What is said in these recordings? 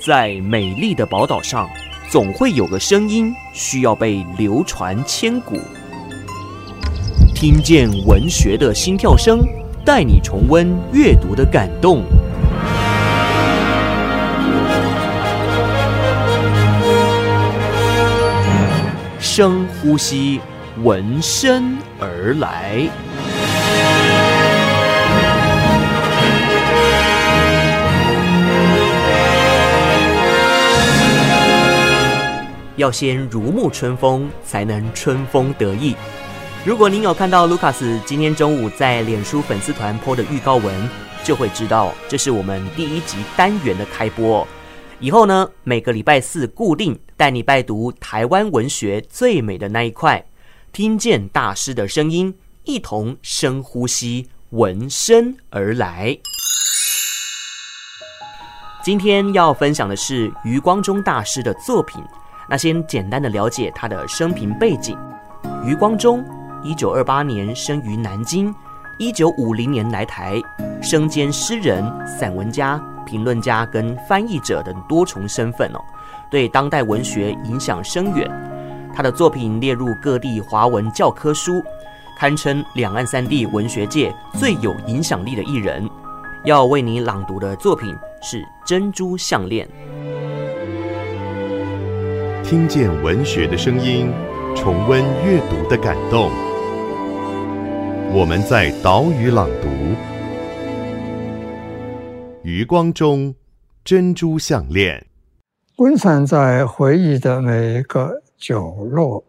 在美丽的宝岛上，总会有个声音需要被流传千古。听见文学的心跳声，带你重温阅读的感动。深呼吸，闻声而来。要先如沐春风，才能春风得意。如果您有看到卢卡斯今天中午在脸书粉丝团 po 的预告文，就会知道这是我们第一集单元的开播。以后呢，每个礼拜四固定带你拜读台湾文学最美的那一块，听见大师的声音，一同深呼吸，闻声而来。今天要分享的是余光中大师的作品。那先简单的了解他的生平背景。余光中，一九二八年生于南京，一九五零年来台，身兼诗人、散文家、评论家跟翻译者等多重身份哦，对当代文学影响深远。他的作品列入各地华文教科书，堪称两岸三地文学界最有影响力的艺人。要为你朗读的作品是《珍珠项链》。听见文学的声音，重温阅读的感动。我们在岛屿朗读。余光中，《珍珠项链》温藏在回忆的每一个角落，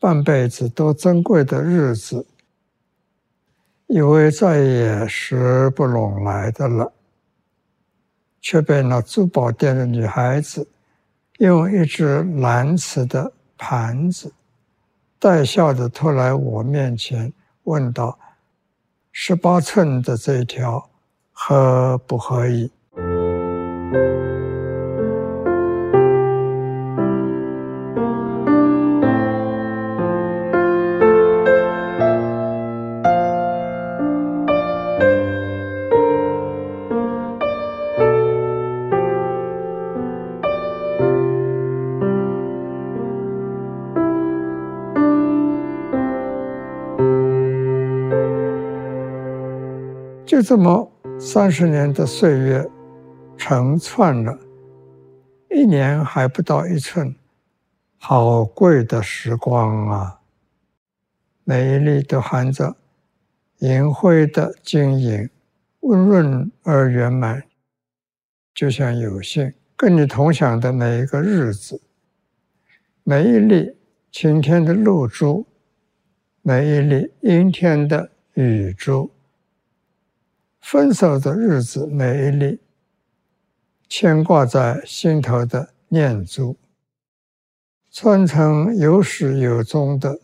半辈子都珍贵的日子，以为再也拾不拢来的了，却被那珠宝店的女孩子。用一只蓝瓷的盘子，带笑的拖来我面前，问道：“十八寸的这一条合不合意？”就这么三十年的岁月，成串了，一年还不到一寸，好贵的时光啊！每一粒都含着银灰的晶莹，温润而圆满，就像有幸跟你同享的每一个日子，每一粒晴天的露珠，每一粒阴天的雨珠。分手的日子，每一粒牵挂在心头的念珠，穿成有始有终的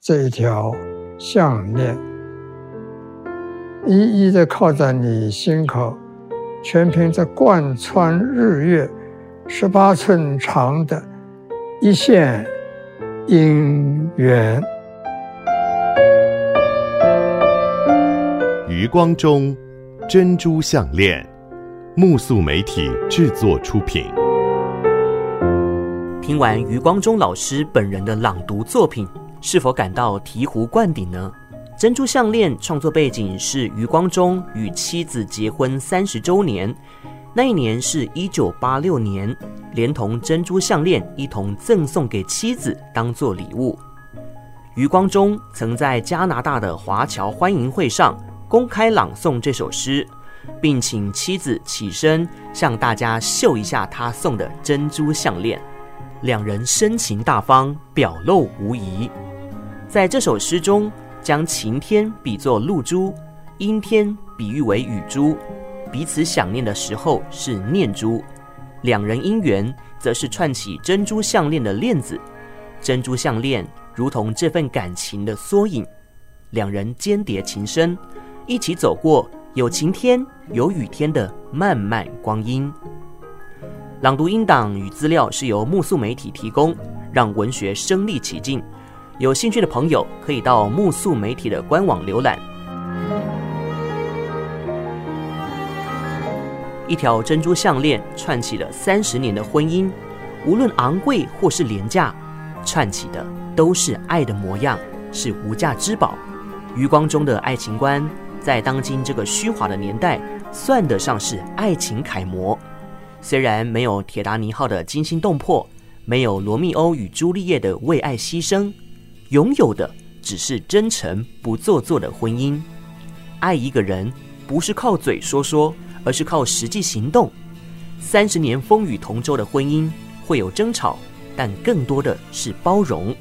这一条项链，一一的靠在你心口，全凭着贯穿日月十八寸长的一线姻缘。余光中，《珍珠项链》，木素媒体制作出品。听完余光中老师本人的朗读作品，是否感到醍醐灌顶呢？《珍珠项链》创作背景是余光中与妻子结婚三十周年，那一年是一九八六年，连同珍珠项链一同赠送给妻子当做礼物。余光中曾在加拿大的华侨欢迎会上。公开朗诵这首诗，并请妻子起身向大家秀一下他送的珍珠项链。两人深情大方，表露无遗。在这首诗中，将晴天比作露珠，阴天比喻为雨珠，彼此想念的时候是念珠。两人姻缘，则是串起珍珠项链的链子。珍珠项链如同这份感情的缩影。两人间谍情深。一起走过有晴天有雨天的漫漫光阴。朗读音档与资料是由木素媒体提供，让文学身临其境。有兴趣的朋友可以到木素媒体的官网浏览。一条珍珠项链串起了三十年的婚姻，无论昂贵或是廉价，串起的都是爱的模样，是无价之宝。余光中的爱情观，在当今这个虚华的年代，算得上是爱情楷模。虽然没有铁达尼号的惊心动魄，没有罗密欧与朱丽叶的为爱牺牲，拥有的只是真诚不做作的婚姻。爱一个人，不是靠嘴说说，而是靠实际行动。三十年风雨同舟的婚姻会有争吵，但更多的是包容。